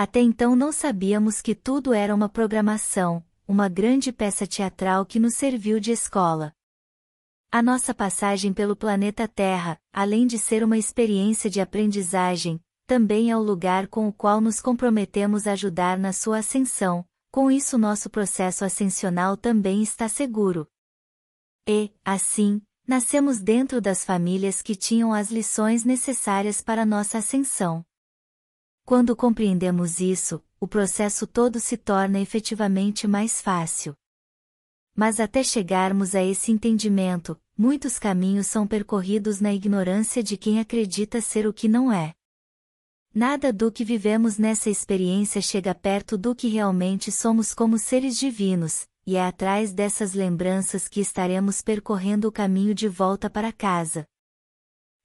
Até então não sabíamos que tudo era uma programação, uma grande peça teatral que nos serviu de escola. A nossa passagem pelo planeta Terra, além de ser uma experiência de aprendizagem, também é o lugar com o qual nos comprometemos a ajudar na sua ascensão, com isso nosso processo ascensional também está seguro. E, assim, nascemos dentro das famílias que tinham as lições necessárias para nossa ascensão. Quando compreendemos isso, o processo todo se torna efetivamente mais fácil. Mas até chegarmos a esse entendimento, muitos caminhos são percorridos na ignorância de quem acredita ser o que não é. Nada do que vivemos nessa experiência chega perto do que realmente somos como seres divinos, e é atrás dessas lembranças que estaremos percorrendo o caminho de volta para casa.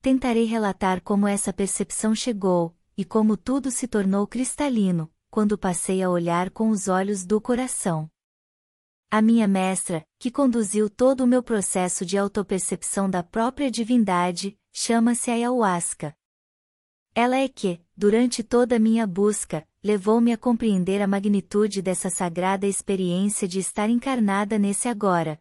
Tentarei relatar como essa percepção chegou, e como tudo se tornou cristalino, quando passei a olhar com os olhos do coração. A minha mestra, que conduziu todo o meu processo de autopercepção da própria divindade, chama-se Ayahuasca. Ela é que, durante toda a minha busca, levou-me a compreender a magnitude dessa sagrada experiência de estar encarnada nesse agora.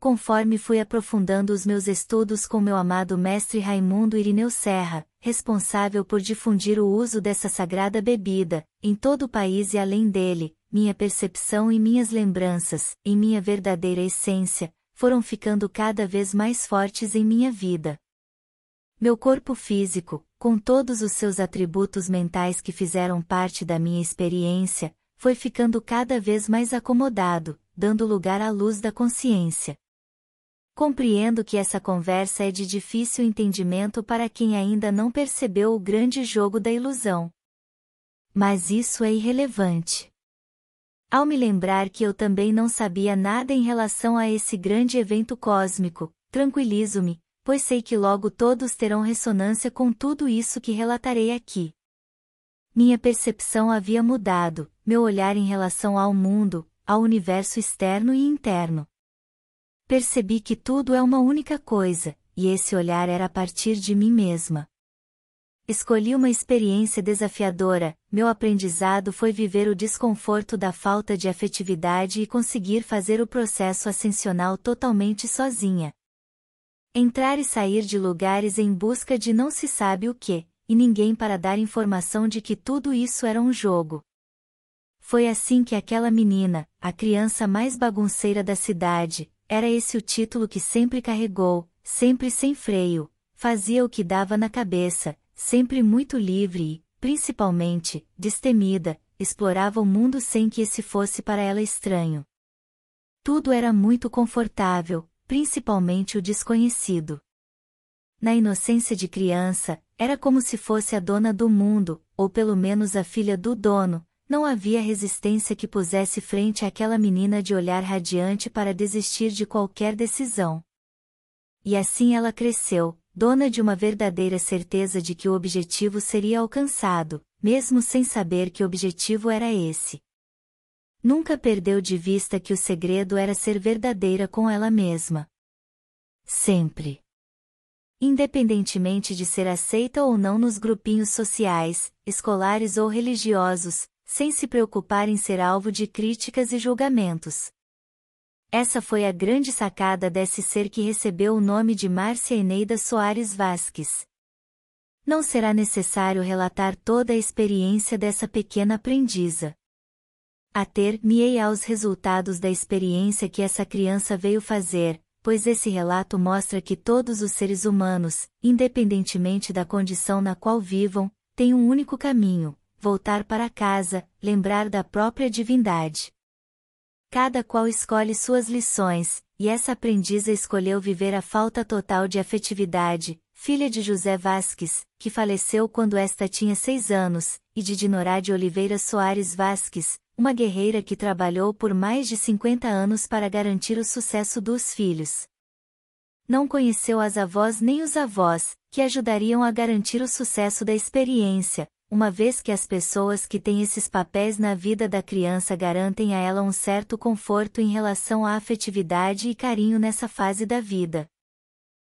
Conforme fui aprofundando os meus estudos com meu amado mestre Raimundo Irineu Serra, responsável por difundir o uso dessa sagrada bebida, em todo o país e além dele, minha percepção e minhas lembranças, em minha verdadeira essência, foram ficando cada vez mais fortes em minha vida. Meu corpo físico, com todos os seus atributos mentais que fizeram parte da minha experiência, foi ficando cada vez mais acomodado, dando lugar à luz da consciência. Compreendo que essa conversa é de difícil entendimento para quem ainda não percebeu o grande jogo da ilusão. Mas isso é irrelevante. Ao me lembrar que eu também não sabia nada em relação a esse grande evento cósmico, tranquilizo-me, pois sei que logo todos terão ressonância com tudo isso que relatarei aqui. Minha percepção havia mudado, meu olhar em relação ao mundo, ao universo externo e interno. Percebi que tudo é uma única coisa, e esse olhar era a partir de mim mesma. Escolhi uma experiência desafiadora, meu aprendizado foi viver o desconforto da falta de afetividade e conseguir fazer o processo ascensional totalmente sozinha, Entrar e sair de lugares em busca de não se sabe o que, e ninguém para dar informação de que tudo isso era um jogo. Foi assim que aquela menina, a criança mais bagunceira da cidade, era esse o título que sempre carregou, sempre sem freio, fazia o que dava na cabeça, sempre muito livre e, principalmente, destemida, explorava o mundo sem que esse fosse para ela estranho. Tudo era muito confortável, principalmente o desconhecido. Na inocência de criança, era como se fosse a dona do mundo, ou pelo menos a filha do dono, não havia resistência que pusesse frente àquela menina de olhar radiante para desistir de qualquer decisão. E assim ela cresceu, dona de uma verdadeira certeza de que o objetivo seria alcançado, mesmo sem saber que objetivo era esse. Nunca perdeu de vista que o segredo era ser verdadeira com ela mesma. Sempre. Independentemente de ser aceita ou não nos grupinhos sociais, escolares ou religiosos, sem se preocupar em ser alvo de críticas e julgamentos. Essa foi a grande sacada desse ser que recebeu o nome de Márcia Eneida Soares Vasques. Não será necessário relatar toda a experiência dessa pequena aprendiza a ter-me-ei aos resultados da experiência que essa criança veio fazer, pois esse relato mostra que todos os seres humanos, independentemente da condição na qual vivam, têm um único caminho: voltar para casa, lembrar da própria divindade. Cada qual escolhe suas lições, e essa aprendiza escolheu viver a falta total de afetividade, filha de José Vasques, que faleceu quando esta tinha seis anos, e de Dinorá de Oliveira Soares Vasques, uma guerreira que trabalhou por mais de 50 anos para garantir o sucesso dos filhos. Não conheceu as avós nem os avós, que ajudariam a garantir o sucesso da experiência, uma vez que as pessoas que têm esses papéis na vida da criança garantem a ela um certo conforto em relação à afetividade e carinho nessa fase da vida.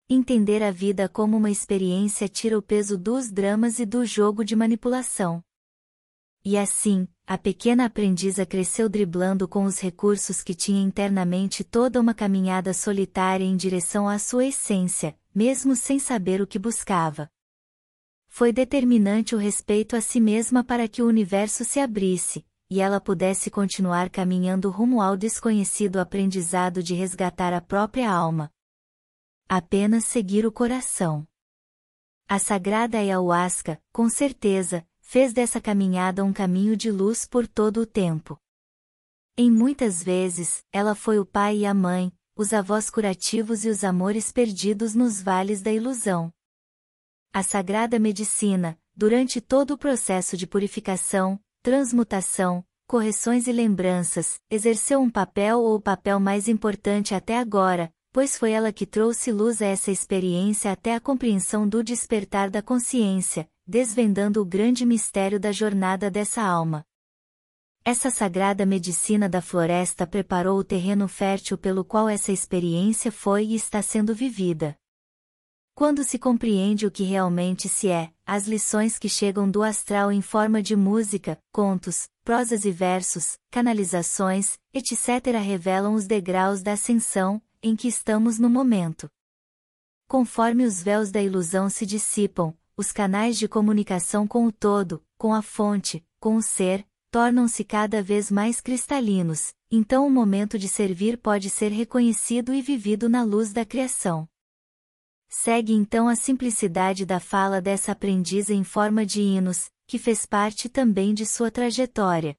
Entender a vida como uma experiência tira o peso dos dramas e do jogo de manipulação. E assim, a pequena aprendiza cresceu driblando com os recursos que tinha internamente toda uma caminhada solitária em direção à sua essência, mesmo sem saber o que buscava. Foi determinante o respeito a si mesma para que o universo se abrisse, e ela pudesse continuar caminhando rumo ao desconhecido aprendizado de resgatar a própria alma. Apenas seguir o coração. A sagrada ayahuasca, com certeza, fez dessa caminhada um caminho de luz por todo o tempo. Em muitas vezes, ela foi o pai e a mãe, os avós curativos e os amores perdidos nos vales da ilusão. A sagrada medicina, durante todo o processo de purificação, transmutação, correções e lembranças, exerceu um papel ou o papel mais importante até agora, pois foi ela que trouxe luz a essa experiência até a compreensão do despertar da consciência, desvendando o grande mistério da jornada dessa alma. Essa sagrada medicina da floresta preparou o terreno fértil pelo qual essa experiência foi e está sendo vivida. Quando se compreende o que realmente se é, as lições que chegam do astral em forma de música, contos, prosas e versos, canalizações, etc. revelam os degraus da ascensão, em que estamos no momento. Conforme os véus da ilusão se dissipam, os canais de comunicação com o todo, com a fonte, com o ser, tornam-se cada vez mais cristalinos, então o momento de servir pode ser reconhecido e vivido na luz da criação. Segue então a simplicidade da fala dessa aprendiz em forma de hinos, que fez parte também de sua trajetória.